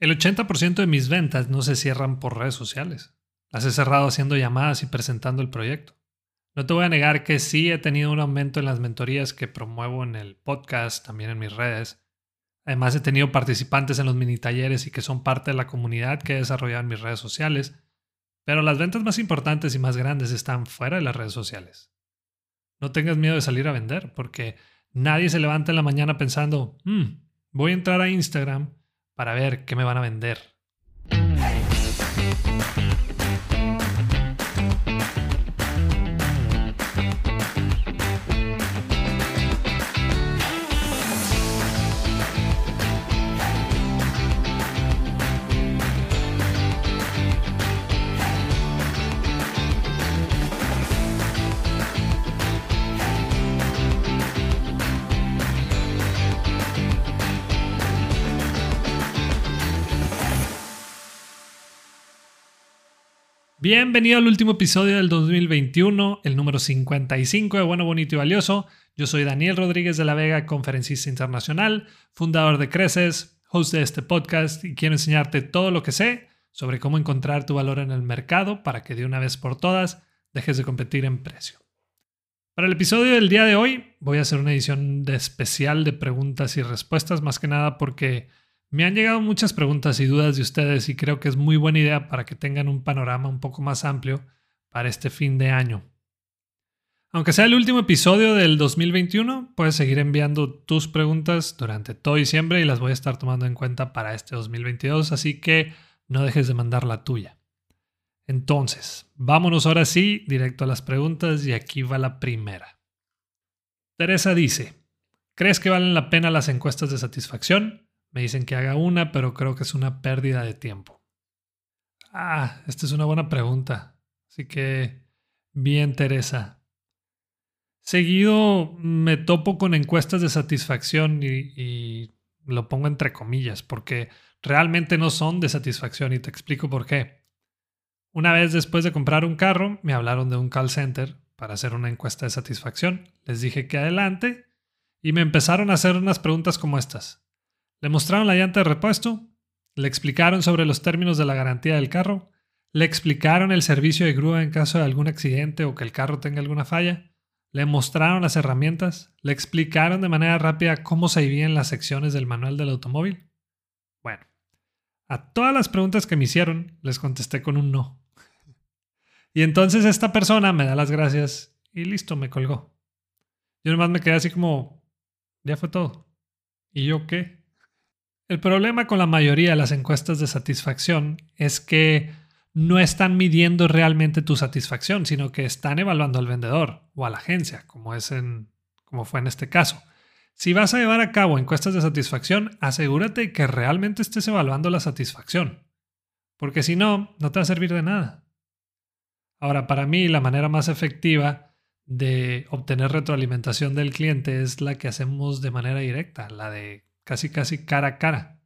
El 80% de mis ventas no se cierran por redes sociales. Las he cerrado haciendo llamadas y presentando el proyecto. No te voy a negar que sí he tenido un aumento en las mentorías que promuevo en el podcast, también en mis redes. Además he tenido participantes en los mini talleres y que son parte de la comunidad que he desarrollado en mis redes sociales. Pero las ventas más importantes y más grandes están fuera de las redes sociales. No tengas miedo de salir a vender, porque nadie se levanta en la mañana pensando, hmm, voy a entrar a Instagram para ver qué me van a vender. Bienvenido al último episodio del 2021, el número 55 de Bueno, Bonito y Valioso. Yo soy Daniel Rodríguez de la Vega, conferencista internacional, fundador de Creces, host de este podcast y quiero enseñarte todo lo que sé sobre cómo encontrar tu valor en el mercado para que de una vez por todas dejes de competir en precio. Para el episodio del día de hoy voy a hacer una edición de especial de preguntas y respuestas, más que nada porque me han llegado muchas preguntas y dudas de ustedes y creo que es muy buena idea para que tengan un panorama un poco más amplio para este fin de año. Aunque sea el último episodio del 2021, puedes seguir enviando tus preguntas durante todo diciembre y las voy a estar tomando en cuenta para este 2022, así que no dejes de mandar la tuya. Entonces, vámonos ahora sí directo a las preguntas y aquí va la primera. Teresa dice, ¿crees que valen la pena las encuestas de satisfacción? Me dicen que haga una, pero creo que es una pérdida de tiempo. Ah, esta es una buena pregunta. Así que, bien, Teresa. Seguido me topo con encuestas de satisfacción y, y, lo pongo entre comillas, porque realmente no son de satisfacción y te explico por qué. Una vez después de comprar un carro, me hablaron de un call center para hacer una encuesta de satisfacción. Les dije que adelante y me empezaron a hacer unas preguntas como estas. Le mostraron la llanta de repuesto, le explicaron sobre los términos de la garantía del carro, le explicaron el servicio de grúa en caso de algún accidente o que el carro tenga alguna falla, le mostraron las herramientas, le explicaron de manera rápida cómo se vivían las secciones del manual del automóvil. Bueno, a todas las preguntas que me hicieron les contesté con un no. Y entonces esta persona me da las gracias y listo, me colgó. Yo nomás me quedé así como, ya fue todo. ¿Y yo qué? El problema con la mayoría de las encuestas de satisfacción es que no están midiendo realmente tu satisfacción, sino que están evaluando al vendedor o a la agencia, como, es en, como fue en este caso. Si vas a llevar a cabo encuestas de satisfacción, asegúrate que realmente estés evaluando la satisfacción, porque si no, no te va a servir de nada. Ahora, para mí, la manera más efectiva de obtener retroalimentación del cliente es la que hacemos de manera directa, la de casi casi cara a cara.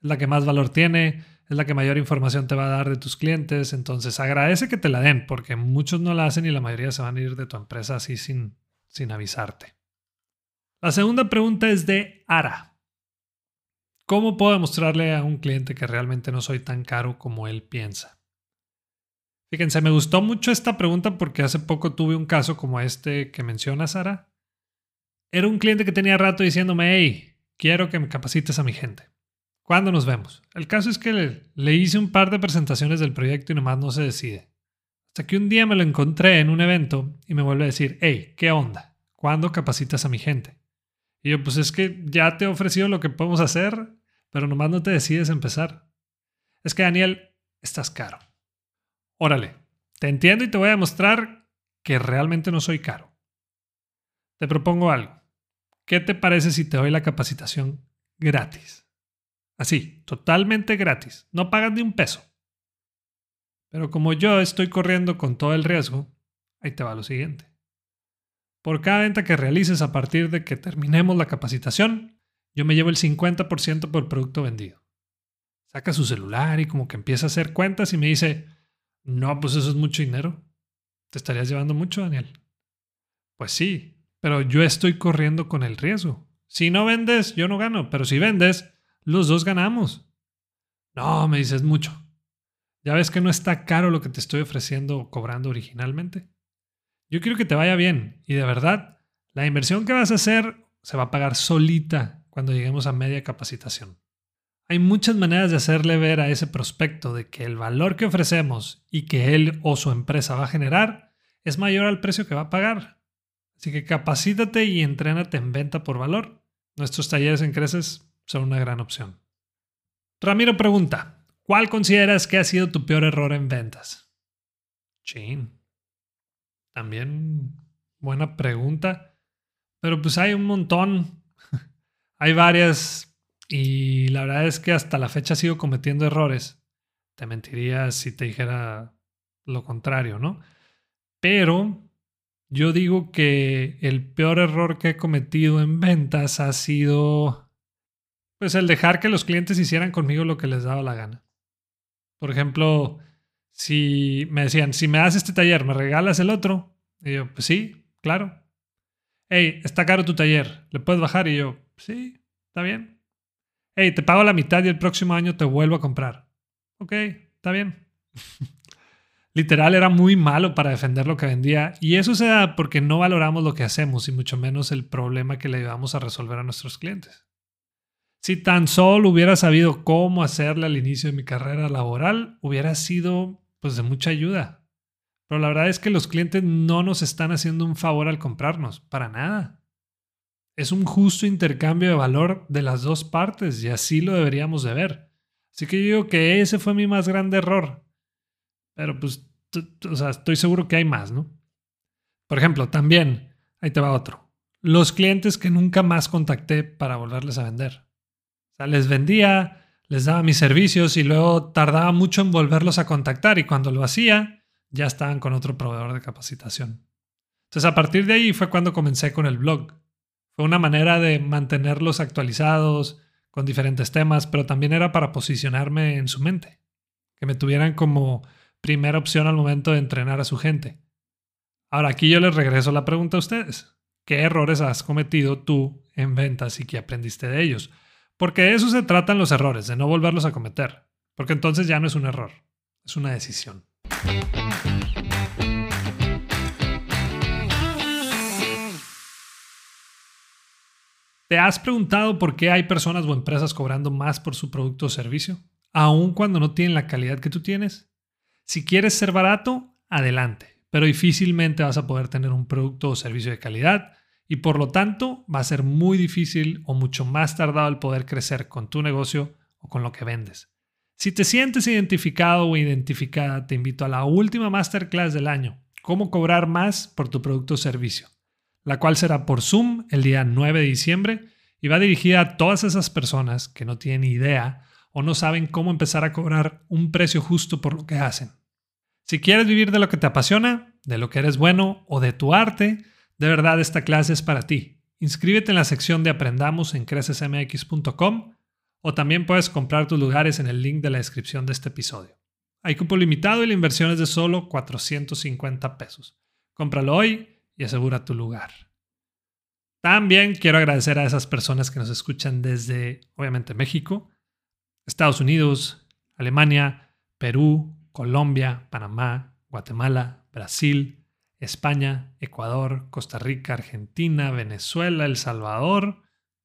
Es la que más valor tiene, es la que mayor información te va a dar de tus clientes, entonces agradece que te la den, porque muchos no la hacen y la mayoría se van a ir de tu empresa así sin, sin avisarte. La segunda pregunta es de Ara. ¿Cómo puedo demostrarle a un cliente que realmente no soy tan caro como él piensa? Fíjense, me gustó mucho esta pregunta porque hace poco tuve un caso como este que menciona Sara. Era un cliente que tenía rato diciéndome, hey, quiero que me capacites a mi gente. ¿Cuándo nos vemos? El caso es que le, hice un par de presentaciones del proyecto y nomás no se decide. Hasta que un día me lo encontré en un evento y me vuelve a decir, hey, ¿qué onda? ¿Cuándo capacitas a mi gente? Y yo, pues es que ya te he ofrecido lo que podemos hacer, pero nomás no te decides empezar. Es que Daniel, estás caro. Órale, te entiendo y te voy a demostrar que realmente no soy caro. Te propongo algo. ¿Qué te parece si te doy la capacitación gratis? Así, totalmente gratis. No pagas ni un peso. Pero como yo estoy corriendo con todo el riesgo, ahí te va lo siguiente. Por cada venta que realices a partir de que terminemos la capacitación, yo me llevo el 50% por producto vendido. Saca su celular y como que empieza a hacer cuentas y me dice, no, pues eso es mucho dinero. ¿Te estarías llevando mucho, Daniel? Pues sí, pero yo estoy corriendo con el riesgo. Si no vendes, yo no gano, pero si vendes, los dos ganamos. No, me dices mucho. ¿Ya ves que no está caro lo que te estoy ofreciendo o cobrando originalmente? Yo quiero que te vaya bien y de verdad, la inversión que vas a hacer se va a pagar solita cuando lleguemos a media capacitación. Hay muchas maneras de hacerle ver a ese prospecto de que el valor que ofrecemos y que él o su empresa va a generar es mayor al precio que va a pagar. Así que capacítate y entrénate en venta por valor. Nuestros talleres en Creces son una gran opción. Ramiro pregunta, ¿cuál consideras que ha sido tu peor error en ventas? Chin. También buena pregunta. Pero pues hay un montón. hay varias y la verdad es que hasta la fecha sigo cometiendo errores. Te mentiría si te dijera lo contrario, ¿no? Pero yo digo que el peor error que he cometido en ventas ha sido pues el dejar que los clientes hicieran conmigo lo que les daba la gana. Por ejemplo, si me decían, si me das este taller, ¿me regalas el otro? Y yo, pues sí, claro. Hey, está caro tu taller, ¿le puedes bajar? Y yo, sí, está bien hey, te pago la mitad y el próximo año te vuelvo a comprar. Ok, está bien. Literal era muy malo para defender lo que vendía y eso se da porque no valoramos lo que hacemos y mucho menos el problema que le ayudamos a resolver a nuestros clientes. Si tan solo hubiera sabido cómo hacerle al inicio de mi carrera laboral, hubiera sido pues de mucha ayuda. Pero la verdad es que los clientes no nos están haciendo un favor al comprarnos, para nada es un justo intercambio de valor de las dos partes y así lo deberíamos de ver. Así que yo digo que ese fue mi más grande error. Pero pues, o sea, estoy seguro que hay más, ¿no? Por ejemplo, también, ahí te va otro. Los clientes que nunca más contacté para volverles a vender. O sea, les vendía, les daba mis servicios y luego tardaba mucho en volverlos a contactar y cuando lo hacía, ya estaban con otro proveedor de capacitación. Entonces, a partir de ahí fue cuando comencé con el blog fue una manera de mantenerlos actualizados con diferentes temas, pero también era para posicionarme en su mente, que me tuvieran como primera opción al momento de entrenar a su gente. Ahora aquí yo les regreso la pregunta a ustedes. ¿Qué errores has cometido tú en ventas y qué aprendiste de ellos? Porque de eso se tratan los errores, de no volverlos a cometer. Porque entonces ya no es un error, es una decisión. ¿Te has preguntado por qué hay personas o empresas cobrando más por su producto o servicio, aun cuando no tienen la calidad que tú tienes? Si quieres ser barato, adelante, pero difícilmente vas a poder tener un producto o servicio de calidad y por lo tanto va a ser muy difícil o mucho más tardado el poder crecer con tu negocio o con lo que vendes. Si te sientes identificado o identificada, te invito a la última masterclass del año, cómo cobrar más por tu producto o servicio la cual será por Zoom el día 9 de diciembre y va dirigida a todas esas personas que no tienen idea o no saben cómo empezar a cobrar un precio justo por lo que hacen. Si quieres vivir de lo que te apasiona, de lo que eres bueno o de tu arte, de verdad esta clase es para ti. Inscríbete en la sección de Aprendamos en crecesmx.com o también puedes comprar tus lugares en el link de la descripción de este episodio. Hay cupo limitado y la inversión es de solo 450 pesos. Cómpralo hoy y asegura tu lugar. También quiero agradecer a esas personas que nos escuchan desde, obviamente, México, Estados Unidos, Alemania, Perú, Colombia, Panamá, Guatemala, Brasil, España, Ecuador, Costa Rica, Argentina, Venezuela, El Salvador,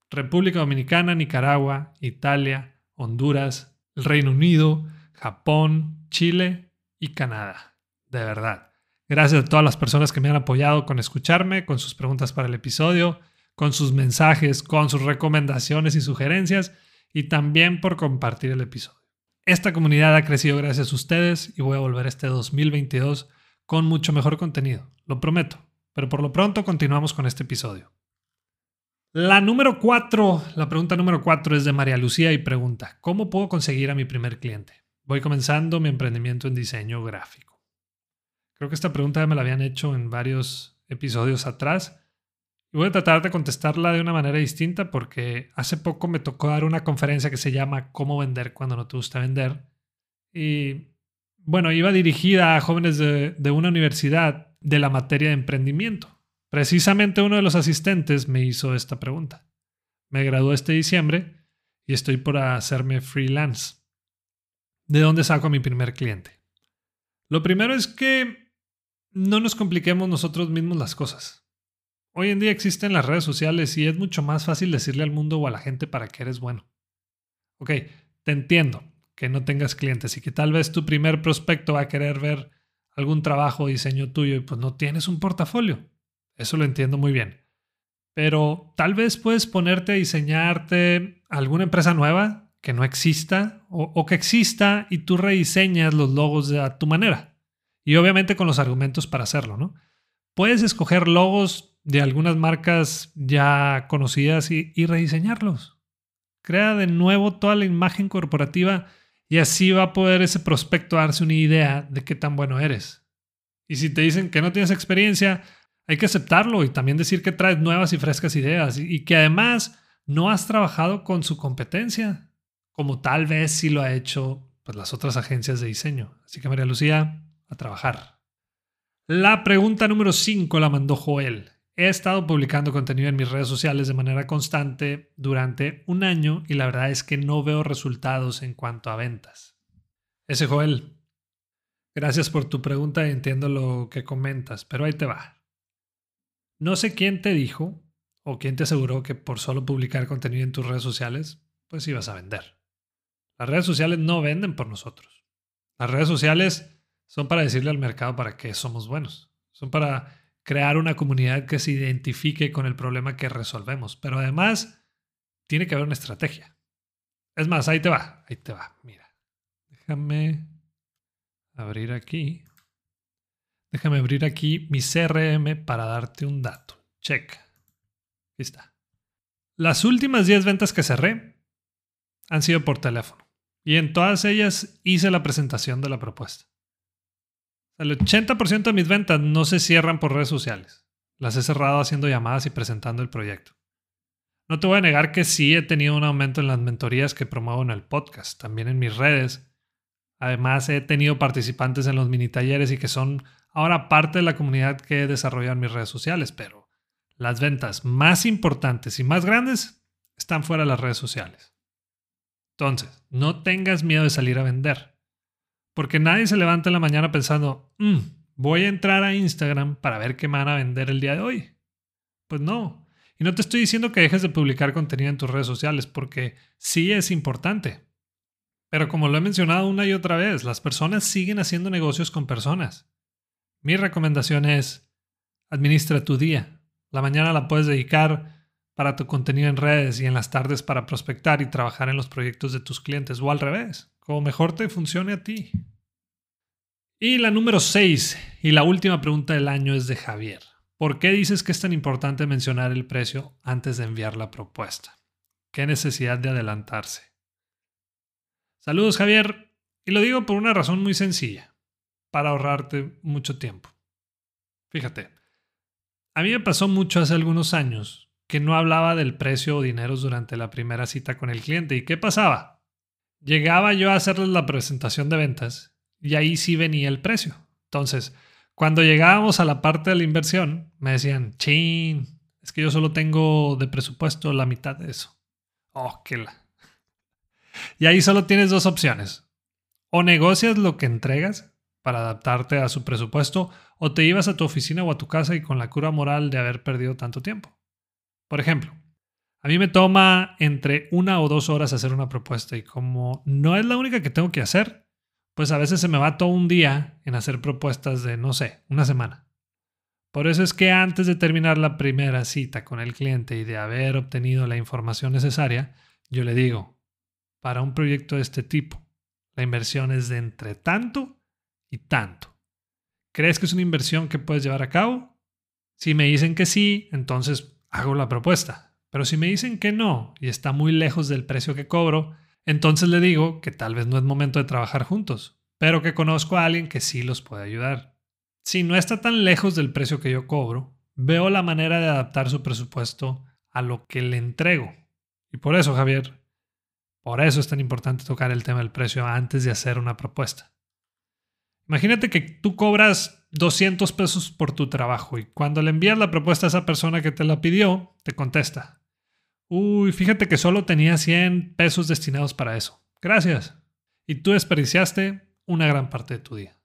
República Dominicana, Nicaragua, Italia, Honduras, el Reino Unido, Japón, Chile y Canadá. De verdad. Gracias a todas las personas que me han apoyado con escucharme, con sus preguntas para el episodio, con sus mensajes, con sus recomendaciones y sugerencias y también por compartir el episodio. Esta comunidad ha crecido gracias a ustedes y voy a volver este 2022 con mucho mejor contenido, lo prometo. Pero por lo pronto continuamos con este episodio. La número 4, la pregunta número 4 es de María Lucía y pregunta, ¿cómo puedo conseguir a mi primer cliente? Voy comenzando mi emprendimiento en diseño gráfico. Creo que esta pregunta me la habían hecho en varios episodios atrás. Y voy a tratar de contestarla de una manera distinta porque hace poco me tocó dar una conferencia que se llama Cómo vender cuando no te gusta vender. Y bueno, iba dirigida a jóvenes de, de una universidad de la materia de emprendimiento. Precisamente uno de los asistentes me hizo esta pregunta. Me gradué este diciembre y estoy por hacerme freelance. ¿de dónde saco a mi primer cliente? Lo primero es que no nos compliquemos nosotros mismos las cosas. Hoy en día existen las redes sociales y es mucho más fácil decirle al mundo o a la gente para que eres bueno. Ok, te entiendo que no tengas clientes y que tal vez tu primer prospecto va a querer ver algún trabajo o diseño tuyo y pues no tienes un portafolio. Eso lo entiendo muy bien. Pero tal vez puedes ponerte a diseñarte alguna empresa nueva que no exista o, que exista y tú rediseñas los logos a tu manera. Y obviamente con los argumentos para hacerlo, ¿no? Puedes escoger logos de algunas marcas ya conocidas y, rediseñarlos. Crea de nuevo toda la imagen corporativa y así va a poder ese prospecto darse una idea de qué tan bueno eres. Y si te dicen que no tienes experiencia, hay que aceptarlo y también decir que traes nuevas y frescas ideas y que además no has trabajado con su competencia, como tal vez sí lo ha hecho pues, las otras agencias de diseño. Así que María Lucía, a trabajar. La pregunta número 5 la mandó Joel. He estado publicando contenido en mis redes sociales de manera constante durante un año y la verdad es que no veo resultados en cuanto a ventas. Ese Joel, gracias por tu pregunta y entiendo lo que comentas, pero ahí te va. No sé quién te dijo o quién te aseguró que por solo publicar contenido en tus redes sociales, pues ibas a vender. Las redes sociales no venden por nosotros. Las redes sociales son para decirle al mercado para qué somos buenos. Son para crear una comunidad que se identifique con el problema que resolvemos. Pero además, tiene que haber una estrategia. Es más, ahí te va, ahí te va. Mira, déjame abrir aquí. Déjame abrir aquí mi CRM para darte un dato. Check. Aquí está. Las últimas 10 ventas que cerré han sido por teléfono. Y en todas ellas hice la presentación de la propuesta. El 80% de mis ventas no se cierran por redes sociales. Las he cerrado haciendo llamadas y presentando el proyecto. No te voy a negar que sí he tenido un aumento en las mentorías que promuevo en el podcast, también en mis redes. Además, he tenido participantes en los mini talleres y que son ahora parte de la comunidad que he desarrollado en mis redes sociales, pero las ventas más importantes y más grandes están fuera de las redes sociales. Entonces, no tengas miedo de salir a vender. Porque nadie se levanta en la mañana pensando, mm, voy a entrar a Instagram para ver qué me van a vender el día de hoy. Pues no. Y no te estoy diciendo que dejes de publicar contenido en tus redes sociales, porque sí es importante. Pero como lo he mencionado una y otra vez, las personas siguen haciendo negocios con personas. Mi recomendación es, administra tu día. La mañana la puedes dedicar para tu contenido en redes y en las tardes para prospectar y trabajar en los proyectos de tus clientes o al revés, como mejor te funcione a ti. Y la número 6 y la última pregunta del año es de Javier. ¿Por qué dices que es tan importante mencionar el precio antes de enviar la propuesta? ¿Qué necesidad de adelantarse? Saludos Javier, y lo digo por una razón muy sencilla, para ahorrarte mucho tiempo. Fíjate, a mí me pasó mucho hace algunos años que no hablaba del precio o dineros durante la primera cita con el cliente. ¿Y qué pasaba? Llegaba yo a hacerles la presentación de ventas y ahí sí venía el precio. Entonces, cuando llegábamos a la parte de la inversión, me decían, chin, es que yo solo tengo de presupuesto la mitad de eso. Oh, qué la. Y ahí solo tienes dos opciones. O negocias lo que entregas para adaptarte a su presupuesto, o te ibas a tu oficina o a tu casa y con la cura moral de haber perdido tanto tiempo. Por ejemplo, a mí me toma entre una o dos horas hacer una propuesta y como no es la única que tengo que hacer, pues a veces se me va todo un día en hacer propuestas de, no sé, una semana. Por eso es que antes de terminar la primera cita con el cliente y de haber obtenido la información necesaria, yo le digo, para un proyecto de este tipo, la inversión es de entre tanto y tanto. ¿Crees que es una inversión que puedes llevar a cabo? Si me dicen que sí, entonces hago la propuesta. Pero si me dicen que no y está muy lejos del precio que cobro, entonces le digo que tal vez no es momento de trabajar juntos, pero que conozco a alguien que sí los puede ayudar. Si no está tan lejos del precio que yo cobro, veo la manera de adaptar su presupuesto a lo que le entrego. Y por eso, Javier, por eso es tan importante tocar el tema del precio antes de hacer una propuesta. Imagínate que tú cobras 200 pesos por tu trabajo y cuando le envías la propuesta a esa persona que te la pidió, te contesta. Uy, fíjate que solo tenía 100 pesos destinados para eso. Gracias. y tú desperdiciaste una gran parte de tu día.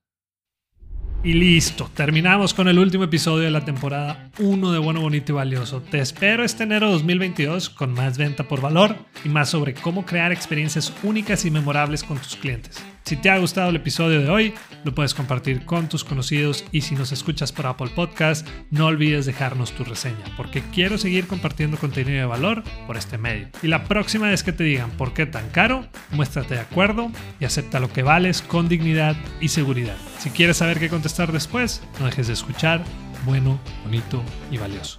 Y listo, terminamos con el último episodio de la temporada 1 de Bueno, Bonito y Valioso. Te espero este enero 2022 con más venta por valor y más sobre cómo crear experiencias únicas y memorables con tus clientes. Si te ha gustado el episodio de hoy, lo puedes compartir con tus conocidos y si nos escuchas por Apple Podcast, no olvides dejarnos tu reseña, porque quiero seguir compartiendo contenido de valor por este medio. Y la próxima vez que te digan por qué tan caro, muéstrate de acuerdo y acepta lo que vales con dignidad y seguridad. Si quieres saber qué contestar después, no dejes de escuchar bueno, bonito y valioso.